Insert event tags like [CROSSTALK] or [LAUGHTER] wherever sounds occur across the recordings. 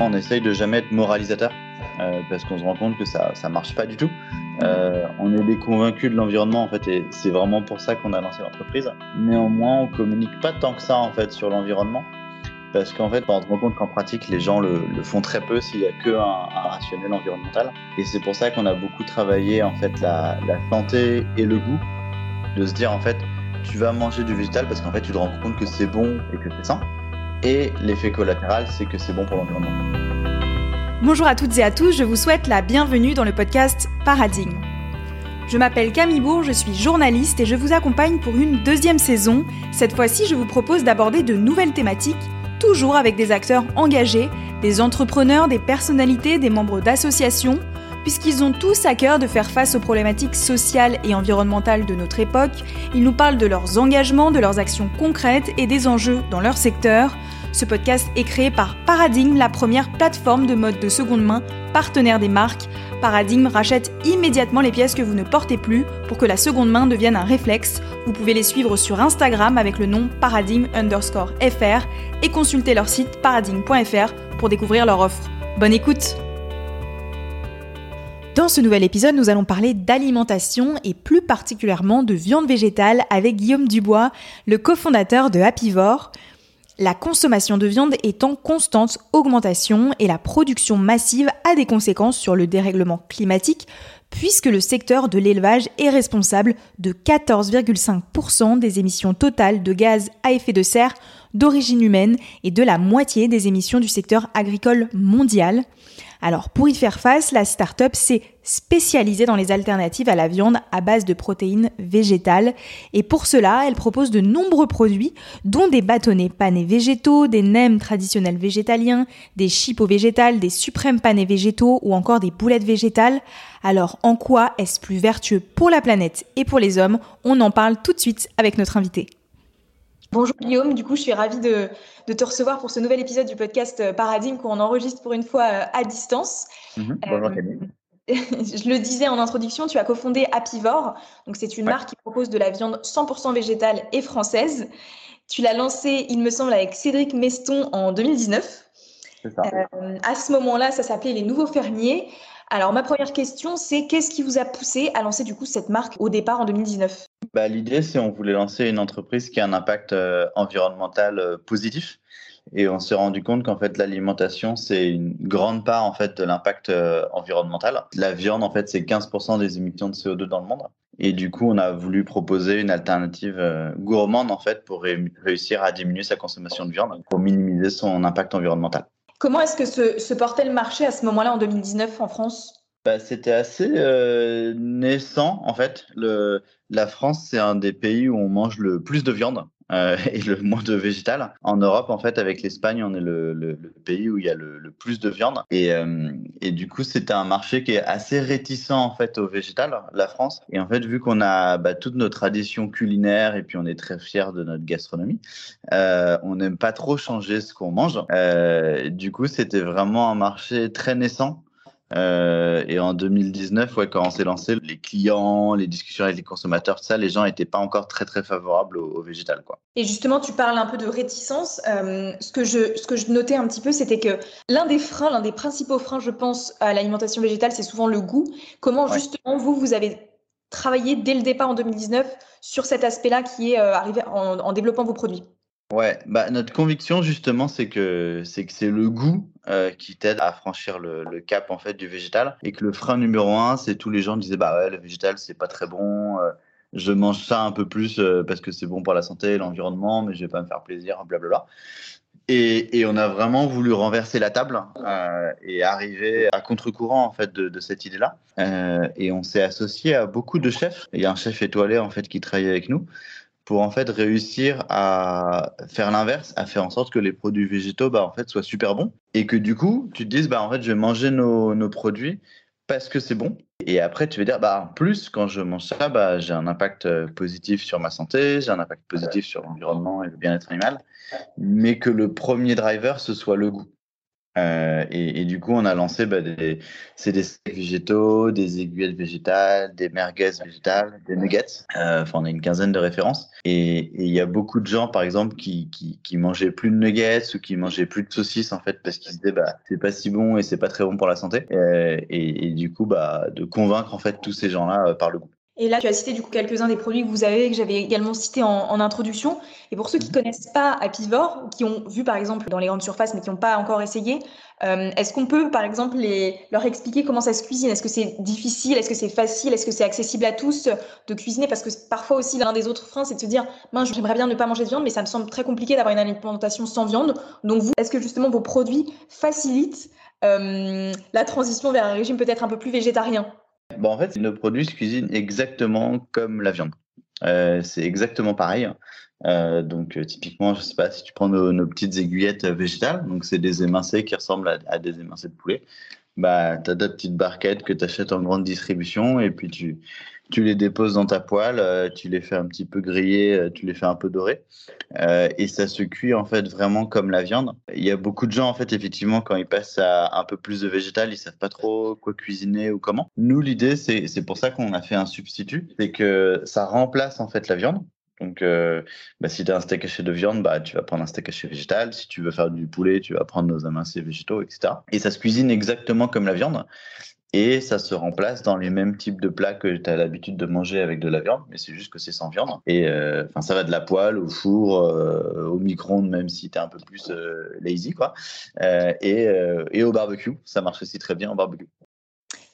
On essaye de jamais être moralisateur euh, parce qu'on se rend compte que ça ça marche pas du tout. Euh, on est des convaincus de l'environnement en fait et c'est vraiment pour ça qu'on a lancé l'entreprise. Néanmoins, on communique pas tant que ça en fait sur l'environnement parce qu'en fait, on se rend compte qu'en pratique, les gens le, font très peu s'il y a que un, rationnel environnemental. Et c'est pour ça qu'on a beaucoup travaillé en fait la, la santé et le goût, de se dire en fait, tu vas manger du végétal parce qu'en fait, tu te rends compte que c'est bon et que c'est sain. Et l'effet collatéral, c'est que c'est bon pour l'environnement. Bonjour à toutes et à tous, je vous souhaite la bienvenue dans le podcast Paradigme. Je m'appelle Camille Bourg, je suis journaliste et je vous accompagne pour une deuxième saison. Cette fois-ci, je vous propose d'aborder de nouvelles thématiques, toujours avec des acteurs engagés, des entrepreneurs, des personnalités, des membres d'associations, puisqu'ils ont tous à cœur de faire face aux problématiques sociales et environnementales de notre époque. Ils nous parlent de leurs engagements, de leurs actions concrètes et des enjeux dans leur secteur. Ce podcast est créé par Paradigme, la première plateforme de mode de seconde main, partenaire des marques. Paradigme rachète immédiatement les pièces que vous ne portez plus pour que la seconde main devienne un réflexe. Vous pouvez les suivre sur Instagram avec le nom paradigme underscore fr et consulter leur site paradigme.fr pour découvrir leur offre. Bonne écoute Dans ce nouvel épisode, nous allons parler d'alimentation et plus particulièrement de viande végétale avec Guillaume Dubois, le cofondateur de Happyvore. La consommation de viande est en constante augmentation et la production massive a des conséquences sur le dérèglement climatique puisque le secteur de l'élevage est responsable de 14,5% des émissions totales de gaz à effet de serre d'origine humaine et de la moitié des émissions du secteur agricole mondial. Alors pour y faire face, la start-up s'est spécialisée dans les alternatives à la viande à base de protéines végétales et pour cela, elle propose de nombreux produits dont des bâtonnets panés végétaux, des nems traditionnels végétaliens, des chipots végétales, des suprêmes panés végétaux ou encore des boulettes végétales. Alors en quoi est-ce plus vertueux pour la planète et pour les hommes? On en parle tout de suite avec notre invité. Bonjour Guillaume, du coup je suis ravie de, te recevoir pour ce nouvel épisode du podcast euh, Paradigme qu'on enregistre pour une fois euh, à distance. Mhm. bonjour euh, [LAUGHS] je le disais en introduction, tu as cofondé Apivore, donc c'est une marque qui propose de la viande 100% végétale et française. Tu l'as lancé, il me semble, avec Cédric Meston en 2019. Ça. à ce moment-là, ça s'appelait Les Nouveaux Fermiers. Alors, ma première question, c'est qu'est-ce qui vous a poussé à lancer du coup cette marque au départ en 2019 bah, L'idée, c'est on voulait lancer une entreprise qui a un impact euh, environnemental euh, positif. Et on s'est rendu compte qu'en fait, l'alimentation, c'est une grande part en fait de l'impact euh, environnemental. La viande, en fait, c'est 15% des émissions de CO2 dans le monde. Et du coup, on a voulu proposer une alternative gourmande en fait pour réussir à diminuer sa consommation de viande, pour minimiser son impact environnemental. Comment est-ce que se, portait le marché à ce moment-là, en 2019, en France? Bah, C'était assez euh, naissant, en fait. La France, c'est un des pays où on mange le plus de viande. Euh, [LAUGHS] et le moins de végétal. En Europe, en fait, avec l'Espagne, on est le, pays où il y a le, plus de viande. Et, euh, et du coup, c'était un marché qui est assez réticent en fait au végétal, la France. Et en fait, vu qu'on a bah, toutes nos traditions culinaires et puis on est très fiers de notre gastronomie, on n'aime pas trop changer ce qu'on mange. du coup, c'était vraiment un marché très naissant euh, et en 2019, ouais, quand on s'est lancé, les clients, les discussions avec les consommateurs, tout ça, les gens n'étaient pas encore très très favorables au, végétal, quoi. Et justement, tu parles un peu de réticence. Euh, ce que je ce que je notais un petit peu, c'était que l'un des freins, l'un des principaux freins, je pense, à l'alimentation végétale, c'est souvent le goût. Comment justement vous vous avez travaillé dès le départ en 2019 sur cet aspect-là qui est euh, arrivé en, en développant vos produits? Ouais, bah notre conviction justement, c'est que c'est que c'est le goût euh, qui t'aide à franchir le, le, cap en fait du végétal et que le frein numéro un, c'est tous les gens disaient bah ouais le végétal c'est pas très bon, euh, je mange ça un peu plus euh, parce que c'est bon pour la santé, l'environnement, mais je vais pas me faire plaisir, blablabla. Et, et on a vraiment voulu renverser la table et arriver à contre-courant en fait de, de cette idée-là. et on s'est associé à beaucoup de chefs. Il y a un chef étoilé en fait qui travaille avec nous pour en fait réussir à faire l'inverse, à faire en sorte que les produits végétaux bah, en fait soient super bons et que du coup tu te dises bah en fait je vais manger nos, nos produits parce que c'est bon et après tu vas dire bah en plus quand je mange ça bah j'ai un impact euh, positif sur ma santé, j'ai un impact positif sur l'environnement et le bien-être animal, mais que le premier driver ce soit le goût. Euh, et, du coup, on a lancé bah, des, c'est des végétaux, des aiguillettes végétales, des merguez végétales, des nuggets. Euh, enfin, on a une quinzaine de références. Et il y a beaucoup de gens, par exemple, qui, qui, qui, mangeaient plus de nuggets ou qui mangeaient plus de saucisses en fait parce qu'ils se disaient bah c'est pas si bon et c'est pas très bon pour la santé. Euh, et, et, du coup, bah de convaincre en fait tous ces gens-là par le goût. Et là, tu as cité du coup quelques-uns des produits que vous avez, que j'avais également cités en, introduction. Et pour ceux qui ne connaissent pas Apivore, qui ont vu par exemple dans les grandes surfaces, mais qui n'ont pas encore essayé, euh, est-ce qu'on peut par exemple leur expliquer comment ça se cuisine? Est-ce que c'est difficile? Est-ce que c'est facile? Est-ce que c'est accessible à tous de cuisiner? Parce que parfois aussi, l'un des autres freins, c'est de se dire, j'aimerais bien ne pas manger de viande, mais ça me semble très compliqué d'avoir une alimentation sans viande. Donc vous, est-ce que justement vos produits facilitent euh, la transition vers un régime peut-être un peu plus végétarien? Bon, en fait, nos produits se cuisinent exactement comme la viande. Euh, c'est exactement pareil. Euh, donc, euh, typiquement, je sais pas si tu prends nos, petites aiguillettes végétales, donc c'est des émincés qui ressemblent à, des émincés de poulet. Bah, tu as deux petites barquettes que tu achètes en grande distribution et puis tu, tu les déposes dans ta poêle, euh, tu les fais un petit peu griller, euh, tu les fais un peu dorer, euh, et ça se cuit en fait vraiment comme la viande. Il y a beaucoup de gens en fait effectivement quand ils passent à un peu plus de végétal, ils savent pas trop quoi cuisiner ou comment. Nous l'idée c'est c'est pour ça qu'on a fait un substitut, c'est que ça remplace en fait la viande. Donc, bah, si tu as un steak haché de viande, bah, tu vas prendre un steak haché végétal. Si tu veux faire du poulet, tu vas prendre nos amincés végétaux, etc. Et ça se cuisine exactement comme la viande et ça se remplace dans les mêmes types de plats que tu as l'habitude de manger avec de la viande, mais c'est juste que c'est sans viande. Et euh, ça va de la poêle au four, euh, au micro-ondes, même si tu es un peu plus euh, lazy, quoi. Et, et, au barbecue, ça marche aussi très bien au barbecue.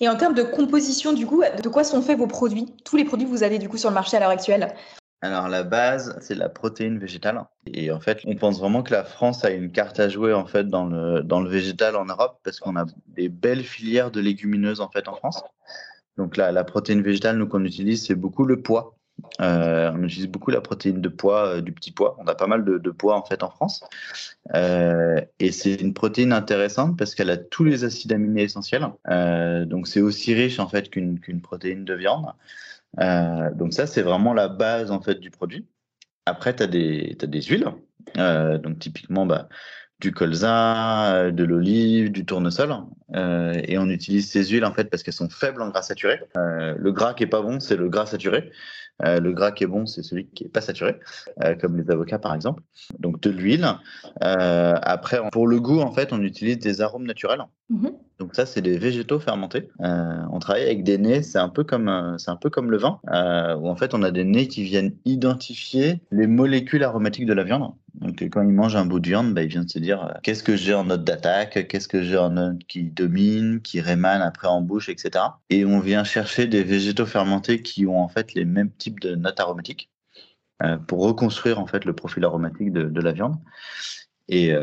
Et en termes de composition, du coup, de quoi sont faits vos produits? Tous les produits que vous avez du coup sur le marché à l'heure actuelle? Alors la base, c'est la protéine végétale. Et en fait, on pense vraiment que la France a une carte à jouer en fait dans le dans le végétal en Europe parce qu'on a des belles filières de légumineuses en fait en France. Donc la, la protéine végétale, nous qu'on utilise, c'est beaucoup le pois. Euh, on utilise beaucoup la protéine de pois, euh, du petit pois. On a pas mal de, de pois en fait en France. Euh, et c'est une protéine intéressante parce qu'elle a tous les acides aminés essentiels. Donc c'est aussi riche en fait qu'une qu'une protéine de viande. Euh, donc ça, c'est vraiment la base en fait du produit. Après, tu as as des huiles. Euh, donc typiquement, bah, du colza, euh, de l'olive, du tournesol. Et on utilise ces huiles en fait parce qu'elles sont faibles en gras saturé. Euh, le gras qui est pas bon, c'est le gras saturé. Le gras qui est bon, c'est celui qui est pas saturé, comme les avocats par exemple. Donc de l'huile. après, pour le goût, en fait, on utilise des arômes naturels. Mm-hmm. Donc ça, c'est des végétaux fermentés. Euh, on travaille avec des nez, c'est un peu comme euh, c'est un peu comme le vin, euh, où en fait on a des nez qui viennent identifier les molécules aromatiques de la viande. Donc quand il mange un bout de viande, bah, il vient de se dire qu'est-ce que j'ai en note d'attaque, qu'est-ce que j'ai en note qui domine, qui rémane après en bouche, etc. Et on vient chercher des végétaux fermentés qui ont en fait les mêmes types de notes aromatiques pour reconstruire en fait le profil aromatique de, la viande. Et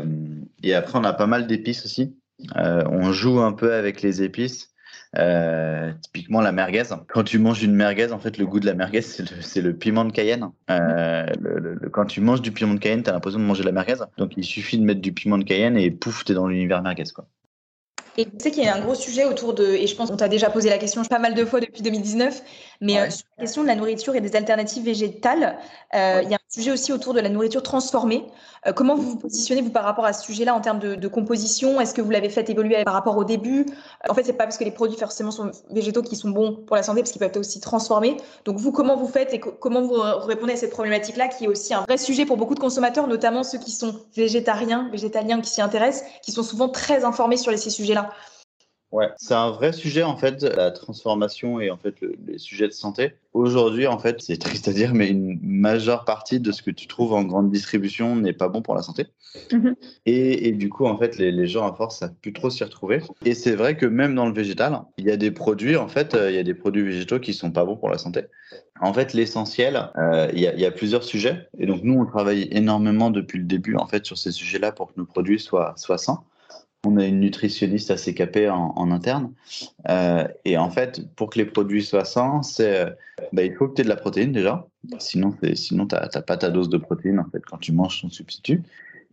après on a pas mal d'épices aussi. Euh, on joue un peu avec les épices. Euh, typiquement la merguez. Quand tu manges une merguez, en fait, le goût de la merguez, c'est le, piment de Cayenne. Euh, quand tu manges du piment de Cayenne, tu as l'impression de manger la merguez. Donc, il suffit de mettre du piment de Cayenne et pouf, tu es dans l'univers merguez. Quoi. Et tu sais qu'il y a un gros sujet autour de, et je pense qu'on t'a déjà posé la question pas mal de fois depuis 2019, mais euh, sur la question de la nourriture et des alternatives végétales, euh, il y a un sujet aussi autour de la nourriture transformée. Euh, comment vous vous positionnez vous par rapport à ce sujet-là en termes de, de composition? Est-ce que vous l'avez fait évoluer par rapport au début? En fait, c'est pas parce que les produits forcément sont végétaux qui sont bons pour la santé, parce qu'ils peuvent être aussi transformés. Donc vous, comment vous faites et comment vous répondez à cette problématique-là, qui est aussi un vrai sujet pour beaucoup de consommateurs, notamment ceux qui sont végétariens, végétaliens, qui s'y intéressent, qui sont souvent très informés sur ces sujets-là? Ouais, c'est un vrai sujet en fait, la transformation et en fait les sujets de santé. Aujourd'hui, en fait, c'est triste à dire, mais une majeure partie de ce que tu trouves en grande distribution n'est pas bon pour la santé. Mm-hmm. Et, et, du coup, en fait, les, les, gens à force savent plus trop s'y retrouver. Et c'est vrai que même dans le végétal, il y a des produits, en fait, euh, il y a des produits végétaux qui sont pas bons pour la santé. En fait, l'essentiel, euh, il, y a, il y a plusieurs sujets. Et donc, nous, on travaille énormément depuis le début, en fait, sur ces sujets-là pour que nos produits soient, soient sains on a une nutritionniste assez capée en, interne. Euh, et en fait, pour que les produits soient sains, c'est, bah, il faut que tu aies de la protéine déjà. Sinon, sinon tu n'as pas ta dose de protéine en fait quand tu manges ton substitut.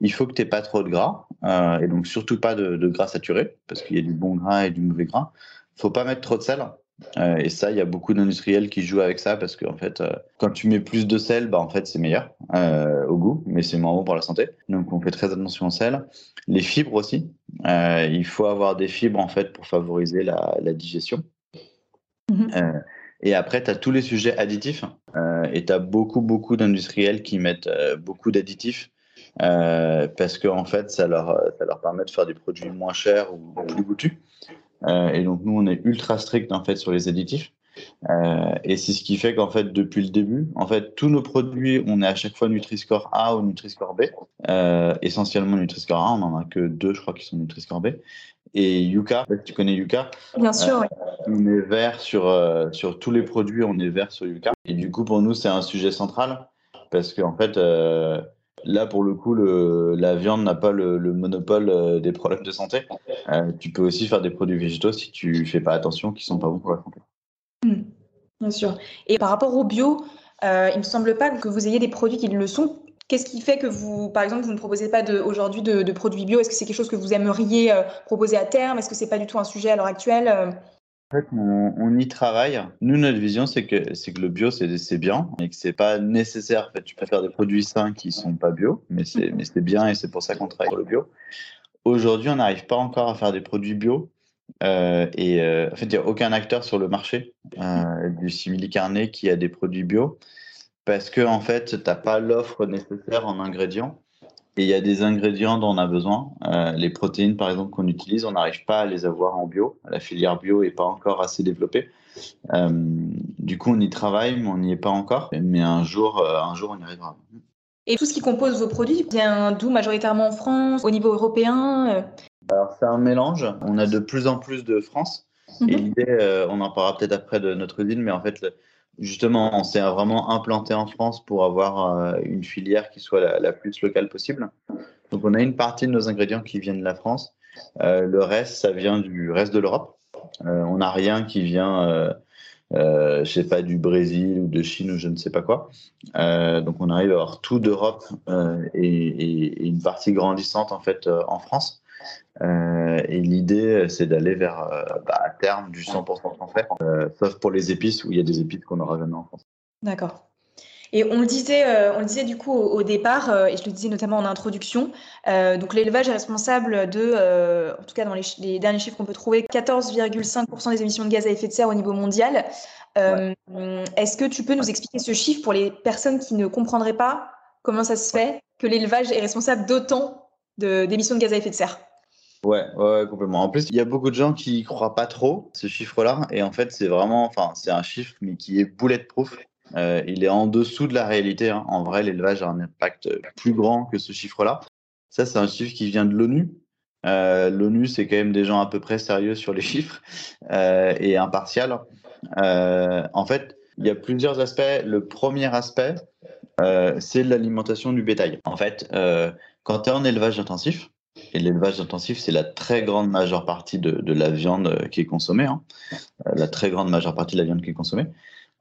Il faut que tu pas trop de gras, euh, et donc surtout pas de, gras saturé, parce qu'il y a du bon gras et du mauvais gras. faut pas mettre trop de sel, Euh, et ça, il y a beaucoup d'industriels qui jouent avec ça parce que en fait, euh, quand tu mets plus de sel, bah en fait c'est meilleur euh, au goût, mais c'est moins bon pour la santé. Donc on fait très attention au sel. Les fibres aussi. il faut avoir des fibres en fait pour favoriser la, la digestion. Mhm. et après, tu as tous les sujets additifs. et tu as beaucoup, beaucoup d'industriels qui mettent beaucoup d'additifs parce qu'en en fait, ça leur, ça leur permet de faire des produits moins chers ou plus goûtus. Euh, et donc nous, on est ultra strict en fait sur les additifs. Euh, et c'est ce qui fait qu'en fait, depuis le début, en fait, tous nos produits, on est à chaque fois Nutri-Score A ou Nutri-Score B. Euh, essentiellement Nutri-Score A, on en a que deux, je crois, qui sont Nutri-Score B. Et Yuka, tu connais Yuka Bien sûr, oui. On est vert sur, sur tous les produits, on est vert sur Yuka. Et du coup, pour nous, c'est un sujet central parce qu'en fait, Là, pour le coup, la viande n'a pas le, monopole euh, des problèmes de santé. Euh, tu peux aussi faire des produits végétaux si tu fais pas attention, qui sont pas bons pour la santé. Hmm, bien sûr. Et par rapport au bio, euh, il me semble pas que vous ayez des produits qui le sont. Qu'est-ce qui fait que vous, par exemple, vous ne proposez pas aujourd'hui de, produits bio? Est-ce que c'est quelque chose que vous aimeriez euh, proposer à terme? Est-ce que c'est pas du tout un sujet à l'heure actuelle en fait, on, y travaille. Nous, notre vision, c'est que, c'est que le bio, c'est, bien et que c'est pas nécessaire. En fait, tu peux faire des produits sains qui sont pas bio, mais c'est, mais c'est bien et c'est pour ça qu'on travaille sur le bio. Aujourd'hui, on n'arrive pas encore à faire des produits bio. Euh, et euh, en fait, il n'y a aucun acteur sur le marché euh, du simili carné qui a des produits bio parce que en fait, tu n'as pas l'offre nécessaire en ingrédients et il y a des ingrédients dont on a besoin. Euh, les protéines, par exemple, qu'on utilise, on n'arrive pas à les avoir en bio. La filière bio n'est pas encore assez développée. Euh, du coup, on y travaille, mais on n'y est pas encore. Mais un jour, euh, un jour, on y arrivera. Et tout ce qui compose vos produits vient d'où majoritairement en France, au niveau européen Alors, c'est un mélange. On a de plus en plus de France. Et mhm. l'idée, on en parlera peut-être après de notre usine, mais en fait, Justement, on s'est vraiment implanté en France pour avoir euh, une filière qui soit la, plus locale possible. Donc, on a une partie de nos ingrédients qui viennent de la France. Euh, le reste, ça vient du reste de l'Europe. Euh, on n'a rien qui vient, je sais pas, du Brésil ou de Chine ou je ne sais pas quoi. donc, on arrive à avoir tout d'Europe et, une partie grandissante en fait en France. Euh, et l'idée, c'est d'aller vers, euh, bah, à terme, du 100% français, euh, sauf pour les épices où il y a des épices qu'on n'aura jamais en France. D'accord. Et on le disait, on le disait du coup au, départ, et je le disais notamment en introduction, donc l'élevage est responsable de, en tout cas dans les, derniers chiffres qu'on peut trouver, 14,5% des émissions de gaz à effet de serre au niveau mondial. Est-ce que tu peux nous expliquer ce chiffre pour les personnes qui ne comprendraient pas comment ça se fait que l'élevage est responsable d'autant d'émissions de gaz à effet de serre? Ouais, ouais, complètement. En plus, il y a beaucoup de gens qui croient pas trop ce chiffre-là, et en fait, c'est vraiment, enfin, c'est un chiffre mais qui est bulletproof. Euh, il est en dessous de la réalité. Hein. En vrai, l'élevage a un impact plus grand que ce chiffre-là. Ça, c'est un chiffre qui vient de l'ONU. Euh, L'ONU, c'est quand même des gens à peu près sérieux sur les [LAUGHS] chiffres euh, et impartial. Euh, en fait, il y a plusieurs aspects. Le premier aspect, euh, c'est l'alimentation du bétail. En fait, euh, quand tu es en élevage intensif, et l'élevage intensif, c'est la très grande majeure partie de, la viande euh, qui est consommée. Hein. Euh, la très grande majeure partie de la viande qui est consommée.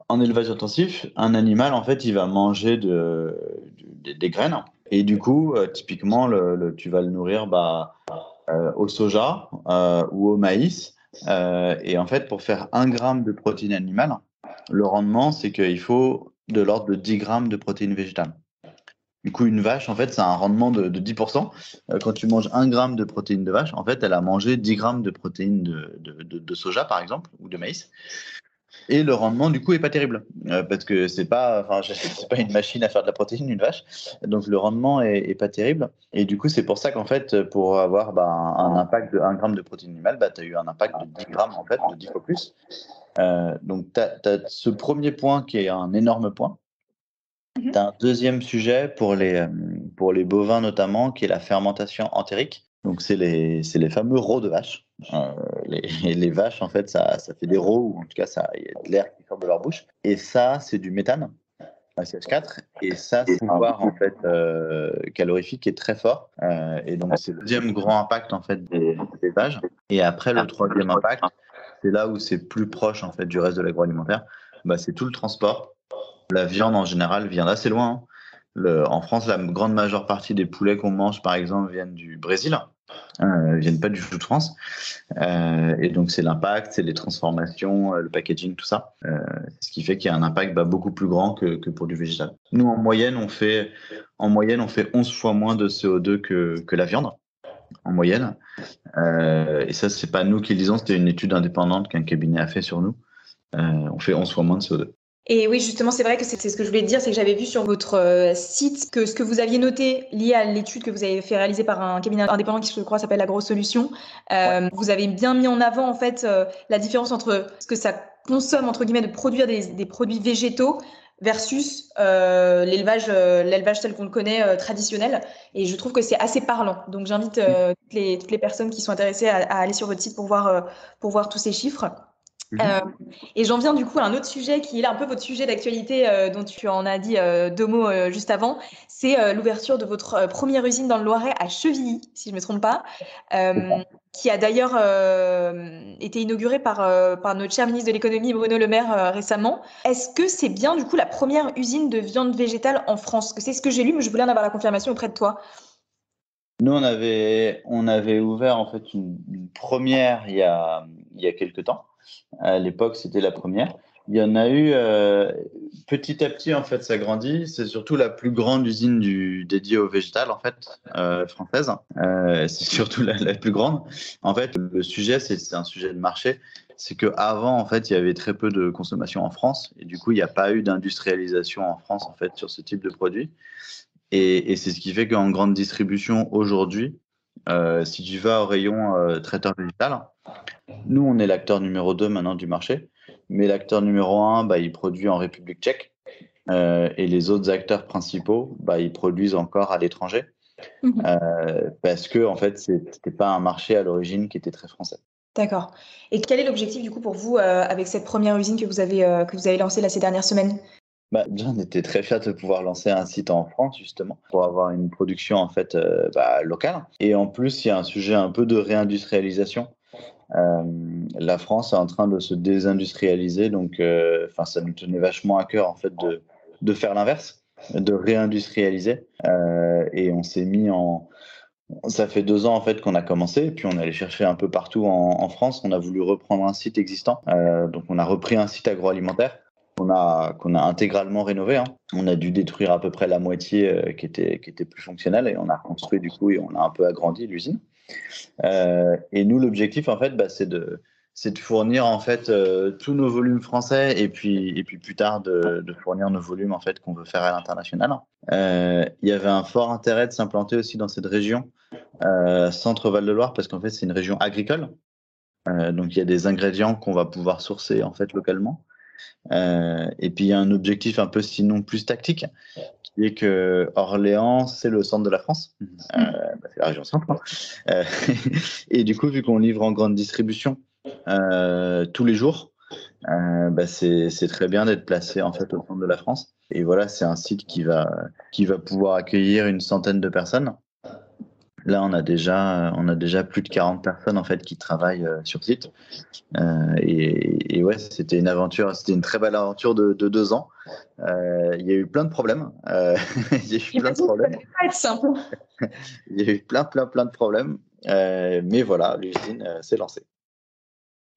En élevage intensif, un animal, en fait, il va manger de, des graines. Et du coup, euh, typiquement, tu vas le nourrir bah, au soja ou au maïs. et en fait, pour faire un gramme de protéines animales, le rendement, c'est qu'il faut de l'ordre de 10 grammes de protéines végétales. Du coup, une vache, en fait, c'est un rendement de, 10%. Euh, quand tu manges 1 gramme de protéines de vache, en fait, elle a mangé 10 grammes de protéines de, soja, par exemple, ou de maïs. Et le rendement, du coup, est pas terrible. Euh, parce que c'est pas, [LAUGHS] pas une machine à faire de la protéine, une vache. Donc, le rendement est, pas terrible. Et du coup, c'est pour ça qu'en fait, pour avoir bah, un, impact de 1 gramme de protéines animales, bah, tu as eu un impact de 10 grammes, en fait, de 10 fois plus. Euh, donc, tu as, ce premier point qui est un énorme point. Mhm. Tu as un deuxième sujet pour les, euh, pour les bovins notamment, qui est la fermentation entérique. Donc, c'est les, les fameux rots de vache. Euh, les, [LAUGHS] les, vaches, en fait, ça, ça fait des rots, ou en tout cas, il y a de l'air qui sort de leur bouche. Et ça, c'est du méthane, CH4. Et ça, c'est un pouvoir en fait, euh, calorifique est très fort. Euh, et donc, c'est le deuxième grand impact en fait, des, des vaches. Et après, le troisième impact, c'est là où c'est plus proche en fait, du reste de l'agroalimentaire. Bah, c'est tout le transport la viande en général vient d'assez loin. Hein. en France, la grande majeure partie des poulets qu'on mange, par exemple, viennent du Brésil. euh, viennent pas du tout de France. Euh, et donc, c'est l'impact, c'est les transformations, euh, le packaging, tout ça. Ce qui fait qu'il y a un impact bah, beaucoup plus grand que, pour du végétal. Nous, en moyenne, on fait, en moyenne, on fait 11 fois moins de CO2 que, la viande, en moyenne. Et ça, c'est pas nous qui le disons, c'était une étude indépendante qu'un cabinet a fait sur nous. on fait 11 fois moins de CO2. Et oui, justement, c'est vrai que c'est ce que je voulais dire, c'est que j'avais vu sur votre euh, site que ce que vous aviez noté lié à l'étude que vous avez fait réaliser par un cabinet indépendant qui, je crois, s'appelle La Grosse Solution, euh, vous avez bien mis en avant en fait euh, la différence entre ce que ça consomme entre guillemets de produire des, des produits végétaux versus euh, l'élevage l'élevage tel qu'on le connaît traditionnel. Et je trouve que c'est assez parlant. Donc j'invite toutes les, toutes les personnes qui sont intéressées à, à aller sur votre site pour voir pour voir tous ces chiffres. Mhm. Euh, et j'en viens du coup à un autre sujet qui est là un peu votre sujet d'actualité euh, dont tu en as dit euh, deux mots juste avant. C'est l'ouverture de votre première usine dans le Loiret à Chevilly, si je ne me trompe pas, qui a d'ailleurs été inaugurée par, par notre cher ministre de l'économie Bruno Le Maire récemment. Est-ce que c'est bien du coup la première usine de viande végétale en France? C'est ce que j'ai lu, mais je voulais en avoir la confirmation auprès de toi. Nous, on avait, on avait ouvert en fait une, une première il y a, il y a quelques temps. À l'époque, c'était la première. Il y en a eu euh, petit à petit, en fait, ça grandit. C'est surtout la plus grande usine dédiée au végétal, en fait, euh, française. Euh, c'est [LAUGHS] surtout la, plus grande. En fait, le sujet, c'est un sujet de marché. C'est qu'avant, en fait, il y avait très peu de consommation en France. Et du coup, il n'y a pas eu d'industrialisation en France, en fait, sur ce type de produit. Et, c'est ce qui fait qu'en grande distribution, aujourd'hui, si tu vas au rayon traiteur végétal, nous, on est l'acteur numéro 2 maintenant du marché, mais l'acteur numéro 1, bah, il produit en République tchèque, euh, et les autres acteurs principaux, bah, ils produisent encore à l'étranger, mmh. euh, parce que en fait, c'était pas un marché à l'origine qui était très français. D'accord. Et quel est l'objectif du coup pour vous euh, avec cette première usine que vous avez que vous avez lancée là ces dernières semaines? Bah, on était très fiers de pouvoir lancer un site en France, justement, pour avoir une production en fait euh, bah, locale. Et en plus, il y a un sujet un peu de réindustrialisation. Euh, la France est en train de se désindustrialiser, donc euh, enfin, ça nous tenait vachement à cœur en fait de, de faire l'inverse, de réindustrialiser. Euh, et on s'est mis en, ça fait deux ans en fait qu'on a commencé, puis on allait chercher un peu partout en, France. On a voulu reprendre un site existant, donc on a repris un site agroalimentaire qu'on a, qu'on a intégralement rénové. Hein. On a dû détruire à peu près la moitié qui, était, qui était plus fonctionnelle et on a reconstruit du coup et on a un peu agrandi l'usine. Euh, et nous, l'objectif, en fait, bah, c'est de, fournir en fait euh, tous nos volumes français et puis et puis plus tard de, fournir nos volumes en fait qu'on veut faire à l'international. Euh, il y avait un fort intérêt de s'implanter aussi dans cette région centre Val de Loire parce qu'en fait c'est une région agricole. Donc il y a des ingrédients qu'on va pouvoir sourcer en fait localement. Et puis il y a un objectif un peu sinon plus tactique, qui est que Orléans, c'est le centre de la France, euh, bah, c'est la région centre. Hein. Euh, [LAUGHS] et du coup, vu qu'on livre en grande distribution euh, tous les jours, euh, bah c'est très bien d'être placé en fait au centre de la France. Et voilà, c'est un site qui va, qui va pouvoir accueillir une centaine de personnes. Là, on a déjà, on a déjà plus de 40 personnes en fait qui travaillent euh, sur site. Euh, et, et, ouais, c'était une aventure, c'était une très belle aventure de, de deux ans. Euh, il y a eu plein de problèmes. Euh, [LAUGHS] il y a eu plein de problèmes. [LAUGHS] Il y a eu plein, plein, plein de problèmes. Euh, mais voilà, l'usine s'est lancée.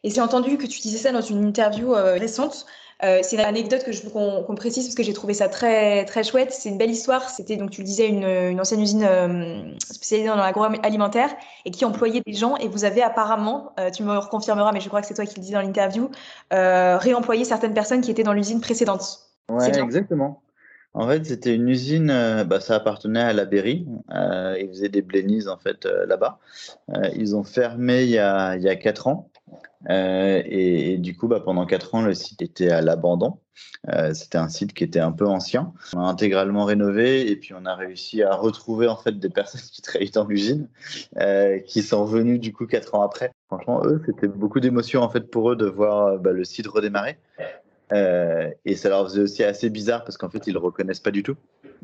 Et j'ai entendu que tu disais ça dans une interview récente. Euh, c'est une anecdote que je veux qu'on qu précise parce que j'ai trouvé ça très très chouette. C'est une belle histoire. C'était donc tu le disais une, une ancienne usine euh, spécialisée dans l'agroalimentaire et qui employait des gens. Et vous avez apparemment, euh, tu me reconfirmeras, mais je crois que c'est toi qui le disais dans l'interview, euh, réemployé certaines personnes qui étaient dans l'usine précédente. Ouais, exactement. En fait, c'était une usine, euh, bah, ça appartenait à la Berry. Euh, ils faisaient des blennies en fait euh, là-bas. Euh, ils ont fermé il y a, il y a 4 ans. Euh, et, du coup, bah, pendant quatre ans, le site était à l'abandon. Euh, c'était un site qui était un peu ancien. On a intégralement rénové et puis on a réussi à retrouver en fait des [LAUGHS] personnes qui travaillaient dans l'usine, euh, qui sont venues du coup quatre ans après. Franchement, eux, c'était beaucoup d'émotions en fait pour eux de voir bah, le site redémarrer. Et ça leur faisait aussi assez bizarre parce qu'en fait, ils le reconnaissent pas du tout.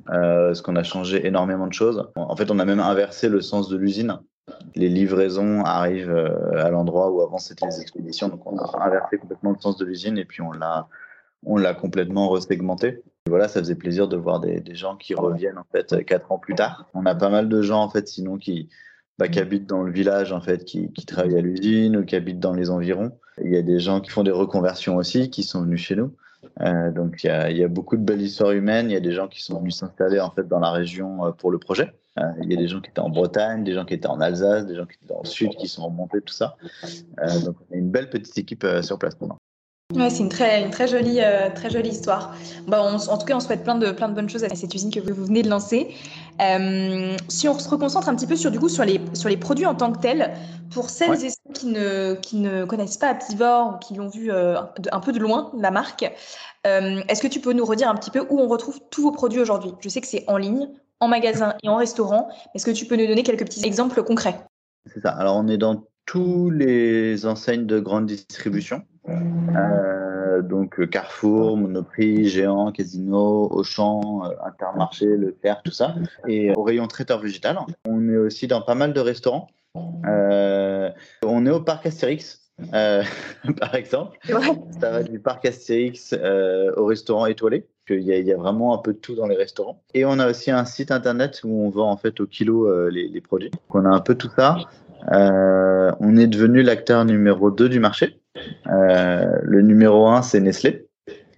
Parce qu'on a changé énormément de choses. En fait, on a même inversé le sens de l'usine les livraisons arrivent euh, à l'endroit où avant c'était les expéditions. Donc on a inversé complètement le sens de l'usine et puis on l'a complètement resegmenté. Voilà, ça faisait plaisir de voir des, gens qui reviennent en fait quatre ans plus tard. On a pas mal de gens en fait sinon qui bah, habitent dans le village, en fait, qui, qui travaillent à l'usine ou qui habitent dans les environs. Il y a des gens qui font des reconversions aussi, qui sont venus chez nous. Euh, donc il y, a, il y, a, beaucoup de belles histoires humaines. Il y a des gens qui sont venus s'installer en fait dans la région euh, pour le projet. Euh, il y a des gens qui étaient en Bretagne, des gens qui étaient en Alsace, des gens qui étaient dans le sud, qui sont remontés, tout ça. Euh, donc on a une belle petite équipe sur place maintenant. Ouais, c'est une très, une très jolie, euh, très jolie histoire. Bah, on, en tout cas, on souhaite plein de, plein de bonnes choses à cette usine que vous, venez de lancer. Euh, si on se reconcentre un petit peu sur, du coup, sur, les, sur les produits en tant que tels, pour celles et ceux qui ne, qui ne connaissent pas Apivore ou qui l'ont vu euh, un peu de loin, la marque, euh, est-ce que tu peux nous redire un petit peu où on retrouve tous vos produits aujourd'hui? Je sais que c'est en ligne, en magasin et en restaurant. Est-ce que tu peux nous donner quelques petits exemples concrets? C'est ça. Alors, on est dans tous les enseignes de grande distribution. Euh, donc Carrefour, Monoprix, Géant, Casino, Auchan, euh, Intermarché, Leclerc, tout ça. Et au rayon traiteur végétal, on est aussi dans pas mal de restaurants. Euh, on est au parc Astérix, euh, [LAUGHS] par exemple. Ça va du parc Astérix euh, au restaurant étoilé. Il y, a, il y, a, vraiment un peu de tout dans les restaurants. Et on a aussi un site internet où on vend en fait au kilo euh, les, les, produits. Donc on a un peu tout ça. on est devenu l'acteur numéro 2 du marché. Euh, le numéro un, c'est Nestlé.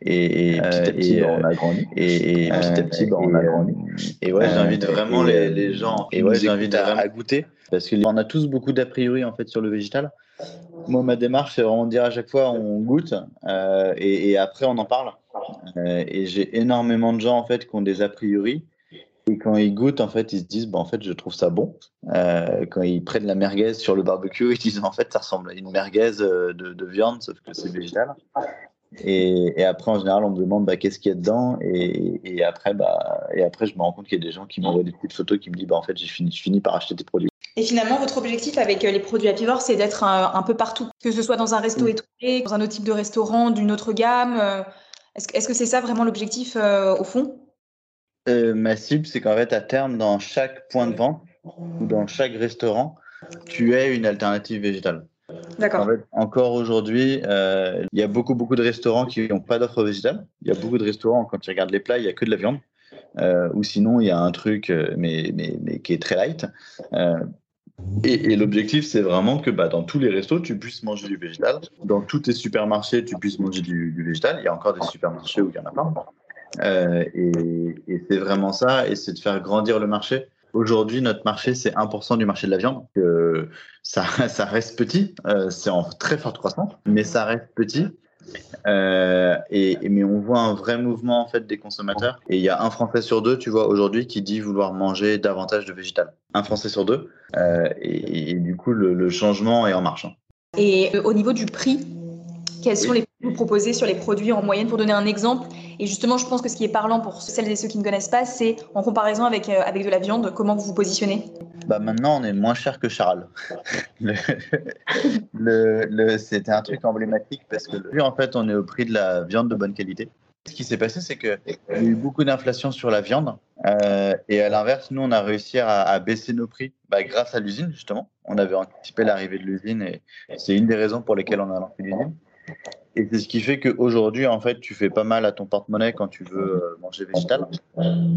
Et, et, petit à petit, on a grandi. Et, et petit à petit, bah, on a grandi. Et ouais, j'invite vraiment les, les, gens. Et ouais, j'invite à, à, goûter parce qu'on a tous beaucoup d'a priori en fait sur le végétal. Moi, ma démarche, c'est vraiment de dire à chaque fois, on goûte euh, et, après on en parle. Euh, et j'ai énormément de gens en fait qui ont des a priori et quand ils goûtent, en fait, ils se disent, bah, en fait, je trouve ça bon. Euh, quand ils prennent la merguez sur le barbecue, ils disent, en fait, ça ressemble à une merguez de, de viande, sauf que c'est végétal. Et, après, en général, on me demande bah, qu'est-ce qu'il y a dedans? Et, après, bah, et après, je me rends compte qu'il y a des gens qui m'envoient des petites photos qui me disent, bah, en fait, j'ai fini, je finis par acheter tes produits. Et finalement, votre objectif avec euh, les produits Apivore, c'est d'être un, un, peu partout, que ce soit dans un resto étoilé, dans un autre type de restaurant, d'une autre gamme. Est-ce est -ce que c'est ça vraiment l'objectif euh, au fond? Euh, ma cible, c'est qu'en fait, à terme, dans chaque point de vente ou dans chaque restaurant, tu aies une alternative végétale. D'accord. En fait, encore aujourd'hui, euh, il y a beaucoup, beaucoup de restaurants qui n'ont pas d'offre végétale. Il y a beaucoup de restaurants, quand tu regardes les plats, il n'y a que de la viande. Euh, ou sinon, il y a un truc, euh, mais, mais, mais qui est très light. Euh, et, l'objectif, c'est vraiment que bah, dans tous les restos, tu puisses manger du végétal. Dans tous tes supermarchés, tu puisses manger du, végétal. Il y a encore des supermarchés où il y en a pas. Euh, et, c'est vraiment ça, et c'est de faire grandir le marché. Aujourd'hui, notre marché, c'est 1% du marché de la viande. Euh, ça, [LAUGHS] ça reste petit, euh, c'est en très forte croissance, mais ça reste petit. Euh, et, mais on voit un vrai mouvement en fait des consommateurs. Et il y a un Français sur deux, tu vois, aujourd'hui, qui dit vouloir manger davantage de végétal. Un Français sur deux. Euh, et, et, du coup, le, le, changement est en marche. Hein. Et au niveau du prix, quels sont les prix que vous proposez sur les produits en moyenne? Pour donner un exemple Et justement, je pense que ce qui est parlant pour celles et ceux qui ne connaissent pas, c'est en comparaison avec, euh, avec de la viande, comment vous vous positionnez bah Maintenant, on est moins cher que [LAUGHS] le, C'était un truc emblématique parce que plus en fait, on est au prix de la viande de bonne qualité. Ce qui s'est passé, c'est qu'il y a eu beaucoup d'inflation sur la viande. Euh, et à l'inverse, nous, on a réussi à, à baisser nos prix bah, grâce à l'usine, justement. On avait anticipé l'arrivée de l'usine et c'est une des raisons pour lesquelles on a lancé l'usine. Et c'est ce qui fait qu'aujourd'hui, en fait, tu fais pas mal à ton porte-monnaie quand tu veux euh, manger végétal.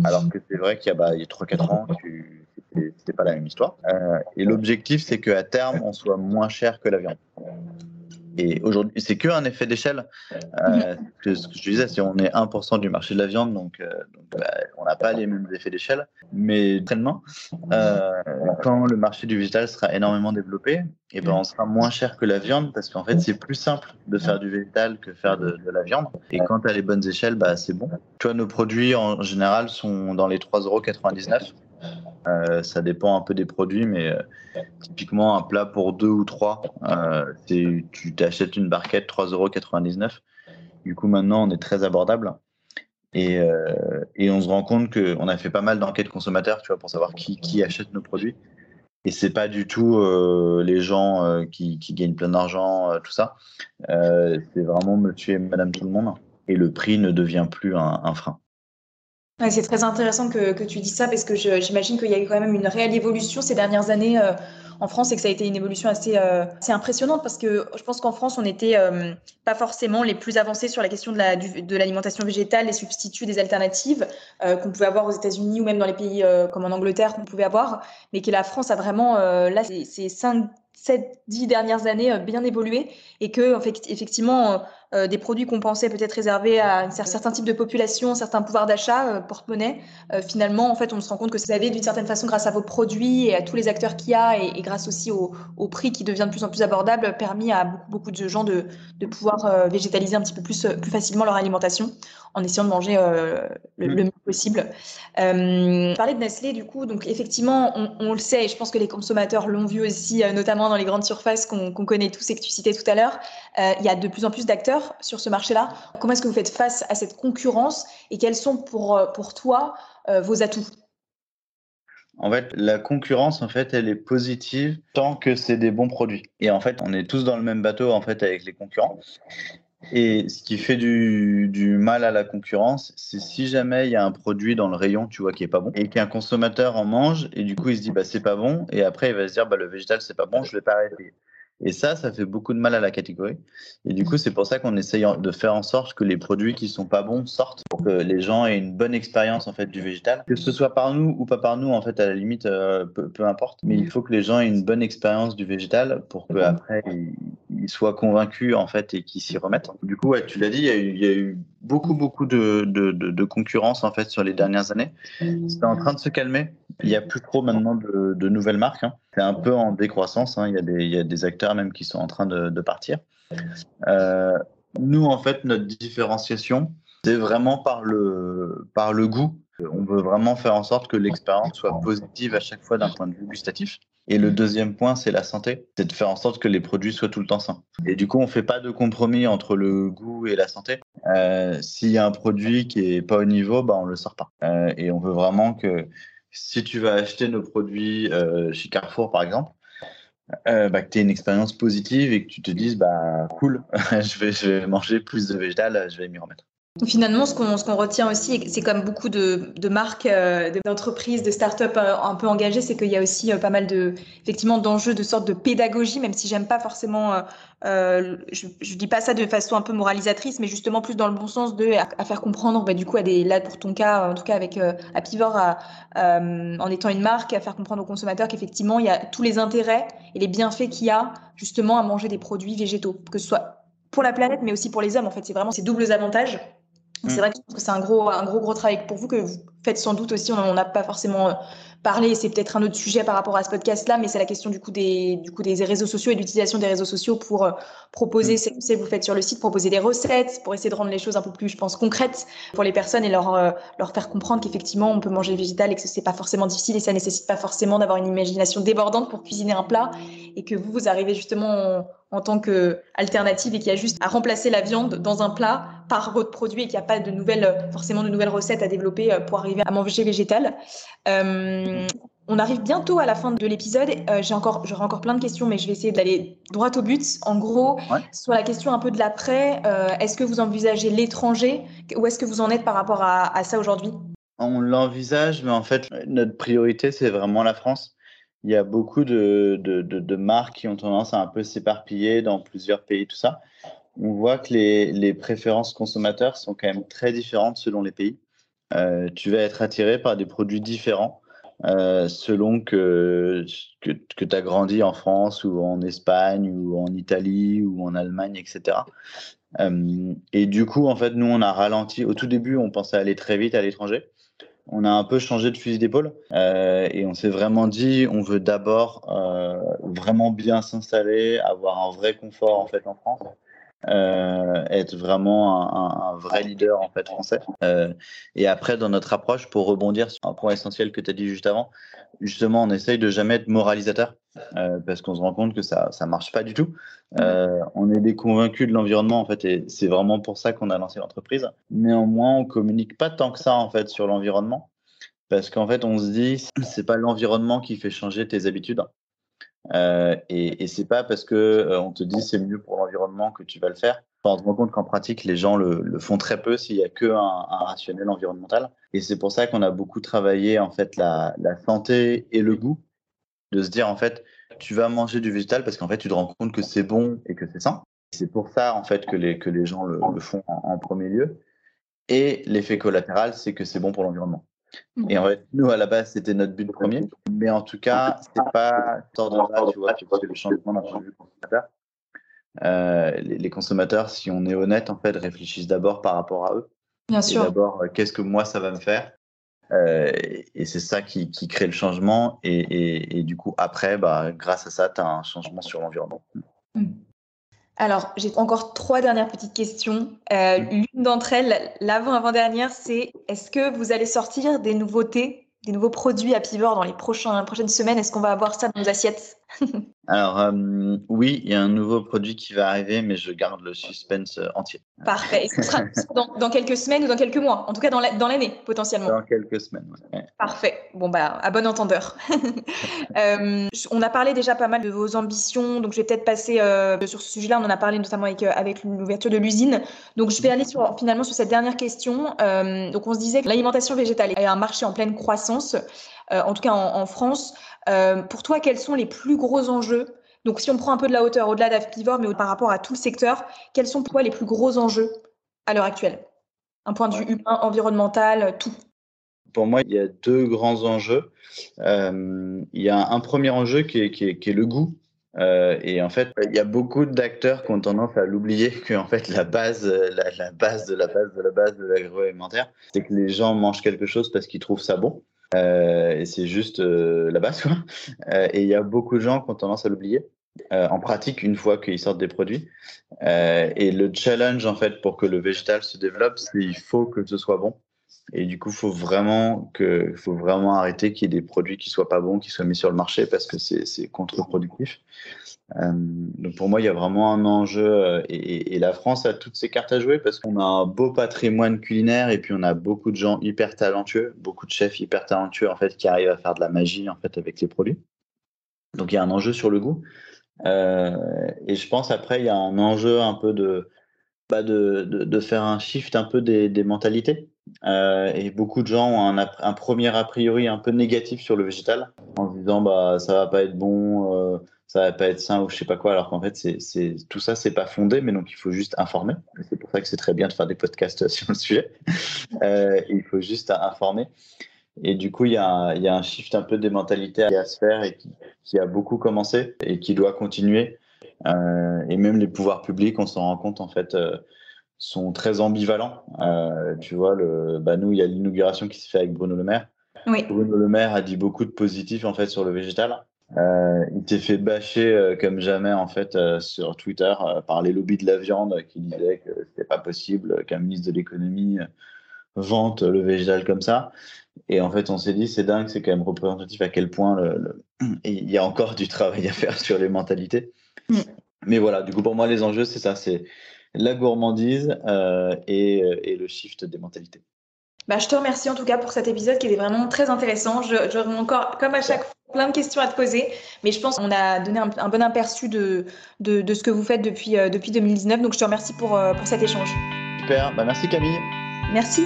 Alors que c'est vrai qu'il y a, bah, il a 3-4 ans, tu... c'était pas la même histoire. Euh, et l'objectif, c'est qu'à terme, on soit moins cher que la viande. Et aujourd'hui, c'est qu'un effet d'échelle. Euh, ce que je disais, c'est on est 1% du marché de la viande, donc, euh, donc bah, on n'a pas les mêmes effets d'échelle. Mais traînement, euh, quand le marché du végétal sera énormément développé, et eh ben on sera moins cher que la viande parce qu'en fait, c'est plus simple de faire du végétal que faire de, de la viande. Et quand tu as les bonnes échelles, bah, c'est bon. Tu vois, nos produits en général sont dans les 3,99 euros. Euh, ça dépend un peu des produits, mais euh, typiquement un plat pour deux ou trois, euh, tu t'achètes une barquette 3,99€. Du coup, maintenant, on est très abordable. Et, on se rend compte qu'on a fait pas mal d'enquêtes consommateurs, tu vois, pour savoir qui, achète nos produits. Et c'est pas du tout les gens qui, gagnent plein d'argent, tout ça. c'est vraiment monsieur et madame tout le monde. Et le prix ne devient plus un frein. C'est très intéressant que, tu dis ça parce que j'imagine qu'il y a eu quand même une réelle évolution ces dernières années euh, en France et que ça a été une évolution assez, assez impressionnante parce que je pense qu'en France, on n'était pas forcément les plus avancés sur la question de l'alimentation végétale, des substituts, des alternatives qu'on pouvait avoir aux États-Unis ou même dans les pays comme en Angleterre qu'on pouvait avoir, mais que la France a vraiment, là, c'est 5 7, 10 dernières années bien évolué et que effectivement euh, des produits qu'on pensait peut-être réservés à un certain type de population, un certain pouvoir d'achat, euh, porte-monnaie. Euh, finalement, en fait, on se rend compte que vous avez d'une certaine façon, grâce à vos produits et à tous les acteurs qu'il y a, et, grâce aussi au, prix qui devient de plus en plus abordable, permis à beaucoup, de gens de, pouvoir végétaliser un petit peu plus facilement leur alimentation en essayant de manger le, le, mieux possible. Euh, parler de Nestlé, du coup, donc effectivement, on, on, le sait, et je pense que les consommateurs l'ont vu aussi, notamment dans les grandes surfaces qu'on connaît tous et que tu citais tout à l'heure. il y a de plus en plus d'acteurs sur ce marché-là. Comment est-ce que vous faites face à cette concurrence et quels sont pour, euh, pour toi euh, vos atouts? En fait, la concurrence, en fait, elle est positive tant que c'est des bons produits. Et en fait, on est tous dans le même bateau, en fait, avec les concurrents. Et ce qui fait du, mal à la concurrence, c'est si jamais il y a un produit dans le rayon, tu vois, qui est pas bon, et qu'un consommateur en mange, et du coup, il se dit, bah, c'est pas bon, et après, il va se dire, bah, le végétal, c'est pas bon, je vais pas arrêter. Et ça, ça fait beaucoup de mal à la catégorie. Et du coup, c'est pour ça qu'on essaye de faire en sorte que les produits qui sont pas bons sortent pour que les gens aient une bonne expérience en fait du végétal. Que ce soit par nous ou pas par nous, en fait, à la limite, euh, peu, importe. Mais il faut que les gens aient une bonne expérience du végétal pour qu'après ils, ils, soient convaincus en fait et qu'ils s'y remettent. Du coup, ouais, tu l'as dit, il y, a eu, il y, a eu, beaucoup beaucoup de, de, de, de, concurrence en fait sur les dernières années. C'est en train de se calmer. Il y a plus trop maintenant de, nouvelles marques. Hein. C'est un peu en décroissance. Hein. Il, y a des, il y a des acteurs même qui sont en train de, de partir. Euh, nous, en fait, notre différenciation, c'est vraiment par le, par le goût. On veut vraiment faire en sorte que l'expérience soit positive à chaque fois d'un point de vue gustatif. Et le deuxième point, c'est la santé. C'est de faire en sorte que les produits soient tout le temps sains. Et du coup, on fait pas de compromis entre le goût et la santé. Euh, S'il y a un produit qui est pas au niveau, bah, on le sort pas. Euh, et on veut vraiment que si tu vas acheter nos produits euh, chez Carrefour, par exemple, bah, que tu aies une expérience positive et que tu te dises, bah, cool, [LAUGHS] je, vais, je vais manger plus de végétal, je vais m'y remettre. Finalement, ce qu'on ce qu'on retient aussi, c'est comme beaucoup de, de marques, euh, d'entreprises, de start-up euh, un peu engagées, c'est qu'il y a aussi euh, pas mal de, effectivement, d'enjeux de sorte de pédagogie, même si j'aime pas forcément, je, je dis pas ça de façon un peu moralisatrice, mais justement plus dans le bon sens de à, faire comprendre, bah, du coup, à des, là pour ton cas, en tout cas avec euh, Apivore, à, en étant une marque, à faire comprendre aux consommateurs qu'effectivement il y a tous les intérêts et les bienfaits qu'il y a justement à manger des produits végétaux, que ce soit pour la planète, mais aussi pour les hommes. En fait, c'est vraiment ces doubles avantages. C'est mm. vrai que c'est un gros, un gros, gros travail pour vous que vous faites sans doute aussi. On n'a pas forcément euh, parlé, c'est peut-être un autre sujet par rapport à ce podcast-là, mais c'est la question du coup des, du coup des réseaux sociaux et de l'utilisation des réseaux sociaux pour euh, proposer, mm. c'est vous faites sur le site, proposer des recettes, pour essayer de rendre les choses un peu plus, je pense, concrètes pour les personnes et leur, euh, leur faire comprendre qu'effectivement on peut manger végétal et que c'est pas forcément difficile et ça nécessite pas forcément d'avoir une imagination débordante pour cuisiner un plat et que vous, vous arrivez justement en tant qu'alternative et qui a juste à remplacer la viande dans un plat par votre produit et qu'il n'y a pas de nouvelles, forcément de nouvelles recettes à développer euh, pour arriver à manger végétal. Euh, on arrive bientôt à la fin de l'épisode. Euh, j'ai encore, j'aurai encore plein de questions, mais je vais essayer d'aller droit au but. En gros, sur la question un peu de l'après, est-ce que vous envisagez l'étranger? Où est-ce que vous en êtes par rapport à, à ça aujourd'hui? On l'envisage, mais en fait, notre priorité, c'est vraiment la France il y a beaucoup de, de, de, marques qui ont tendance à un peu s'éparpiller dans plusieurs pays, tout ça. On voit que les, les, préférences consommateurs sont quand même très différentes selon les pays. Euh, tu vas être attiré par des produits différents euh, selon que, que, que tu as grandi en France ou en Espagne ou en Italie ou en Allemagne, etc. Euh, et du coup, en fait, nous, on a ralenti. Au tout début, on pensait aller très vite à l'étranger on a un peu changé de fusil d'épaule euh, et on s'est vraiment dit on veut d'abord euh, vraiment bien s'installer, avoir un vrai confort en fait en France, euh, être vraiment un, un, vrai leader en fait français. Euh, et après dans notre approche pour rebondir sur un point essentiel que tu as dit juste avant, justement on essaye de jamais être moralisateur euh, parce qu'on se rend compte que ça ça marche pas du tout. On est des convaincus de l'environnement en fait et c'est vraiment pour ça qu'on a lancé l'entreprise. Néanmoins on communique pas tant que ça en fait sur l'environnement parce qu'en fait on se dit c'est pas l'environnement qui fait changer tes habitudes euh, et, c'est pas parce que euh, on te dit c'est mieux pour l'environnement que tu vas le faire. on se rend compte qu'en pratique, les gens le, font très peu s'il y a que un rationnel environnemental. Et c'est pour ça qu'on a beaucoup travaillé en fait la, la, santé et le goût, de se dire en fait tu vas manger du végétal parce qu'en fait, tu te rends compte que c'est bon et que c'est sain. C'est pour ça, en fait, que les, que les gens le, font en, premier lieu. Et l'effet collatéral, c'est que c'est bon pour l'environnement. Et en fait, nous, à la base, c'était notre but premier. Mais en tout cas, c'est pas ordre-là, tu vois, tu vois, le changement d'un point de vue consommateur. Euh, les, les, consommateurs, si on est honnête, en fait, réfléchissent d'abord par rapport à eux. Bien sûr. D'abord, euh, qu'est-ce que moi, ça va me faire? Euh, et c'est ça qui, qui, crée le changement. Et, et, et, du coup, après, bah, grâce à ça, tu as un changement sur l'environnement. Mmh. Alors, j'ai encore trois dernières petites questions. Euh, mmh. L'une d'entre elles, l'avant-avant-dernière, c'est est-ce que vous allez sortir des nouveautés, des nouveaux produits à Pivor dans les prochains, prochaines semaines? Est-ce qu'on va avoir ça dans nos assiettes? [LAUGHS] Alors, euh, oui, il y a un nouveau produit qui va arriver, mais je garde le suspense euh, entier. Parfait. ce sera [LAUGHS] dans, quelques semaines ou dans quelques mois En tout cas, dans l'année, potentiellement Dans quelques semaines, Parfait. Bon, bah, à bon entendeur. [LAUGHS] Euh, on a parlé déjà pas mal de vos ambitions, donc je vais peut-être passer sur ce sujet-là. On en a parlé notamment avec, avec l'ouverture de l'usine. Donc, je vais aller sur, finalement sur cette dernière question. donc, on se disait que l'alimentation végétale est un marché en pleine croissance, en tout cas en France. Euh, pour toi, quels sont les plus gros enjeux? Donc, si on prend un peu de la hauteur, au-delà d'Avpivor, mais par rapport à tout le secteur, quels sont pour toi les plus gros enjeux à l'heure actuelle? Un point de vue humain, environnemental, tout. Pour moi, il y a deux grands enjeux. Euh, il y a un premier enjeu qui est, le goût. Euh, et en fait, il y a beaucoup d'acteurs qui ont tendance à l'oublier [LAUGHS] que en fait la base, la, base de la base de la base de l'agroalimentaire, c'est que les gens mangent quelque chose parce qu'ils trouvent ça bon. Euh, et c'est juste euh, la base, quoi. Euh, et il y a beaucoup de gens qui ont tendance à l'oublier. en pratique, une fois qu'ils sortent des produits. et le challenge, en fait, pour que le végétal se développe, c'est qu'il faut que ce soit bon. Et du coup, faut vraiment que, faut vraiment arrêter qu'il y ait des produits qui soient pas bons, qui soient mis sur le marché parce que c'est contre-productif. Euh, donc pour moi, il y a vraiment un enjeu euh, et, la France a toutes ses cartes à jouer parce qu'on a un beau patrimoine culinaire et puis on a beaucoup de gens hyper talentueux, beaucoup de chefs hyper talentueux en fait qui arrivent à faire de la magie en fait avec les produits. Donc il y a un enjeu sur le goût. Euh, et je pense après il y a un enjeu un peu de bah de, de, faire un shift un peu des mentalités. Euh, et beaucoup de gens ont un, premier a priori un peu négatif sur le végétal en se disant bah ça va pas être bon, euh, ça va pas être sain ou je sais pas quoi, alors qu'en fait, c'est, tout ça, c'est pas fondé, mais donc il faut juste informer. C'est pour ça que c'est très bien de faire des podcasts [LAUGHS] sur le sujet. Euh, il faut juste informer. Et du coup, il y, a, un shift un peu des mentalités à se faire et qui, a beaucoup commencé et qui doit continuer. Euh, et même les pouvoirs publics, on s'en rend compte, en fait, sont très ambivalents. Euh, tu vois, le, bah nous, il y a l'inauguration qui se fait avec Bruno Le Maire. Oui. Bruno Le Maire a dit beaucoup de positifs, en fait, sur le végétal. Euh, il s'est fait bâcher euh, comme jamais en fait euh, sur Twitter par les lobbies de la viande qui disaient que c'était pas possible qu'un ministre de l'économie vante le végétal comme ça. Et en fait, on s'est dit c'est dingue, c'est quand même représentatif à quel point le, [CLEARS THROAT] il y a encore du travail à faire sur les mentalités. Mm. Mais voilà, du coup pour moi les enjeux c'est ça, c'est la gourmandise et, et le shift des mentalités. Bah, je te remercie en tout cas pour cet épisode qui était vraiment très intéressant. Je, je encore, comme à chaque fois, plein de questions à te poser, mais je pense qu'on a donné un, bon aperçu de, de, de, ce que vous faites depuis, euh, depuis 2019. Donc je te remercie pour, euh, pour cet échange. Super, bah, merci Camille. Merci.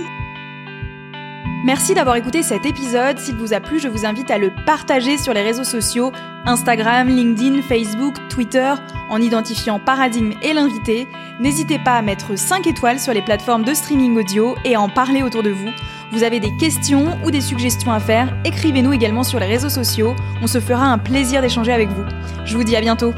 Merci d'avoir écouté cet épisode. S'il vous a plu, je vous invite à le partager sur les réseaux sociaux, Instagram, LinkedIn, Facebook, Twitter, en identifiant Paradigme et l'invité. N'hésitez pas à mettre 5 étoiles sur les plateformes de streaming audio et à en parler autour de vous. Vous avez des questions ou des suggestions à faire, écrivez-nous également sur les réseaux sociaux. On se fera un plaisir d'échanger avec vous. Je vous dis à bientôt.